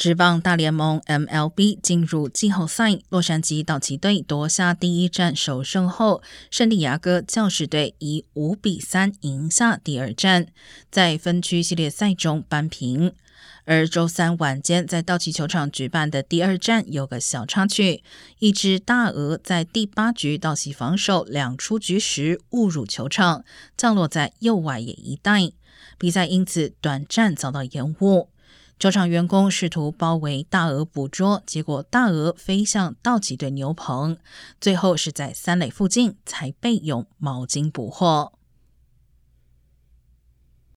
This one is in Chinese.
职棒大联盟 MLB 进入季后赛，洛杉矶道奇队夺下第一战首胜后，圣地亚哥教士队以五比三赢下第二战，在分区系列赛中扳平。而周三晚间在道奇球场举办的第二战有个小插曲，一只大鹅在第八局道奇防守两出局时误入球场，降落在右外野一带，比赛因此短暂遭到延误。球场员工试图包围大鹅捕捉，结果大鹅飞向道奇队牛棚，最后是在三垒附近才被用毛巾捕获。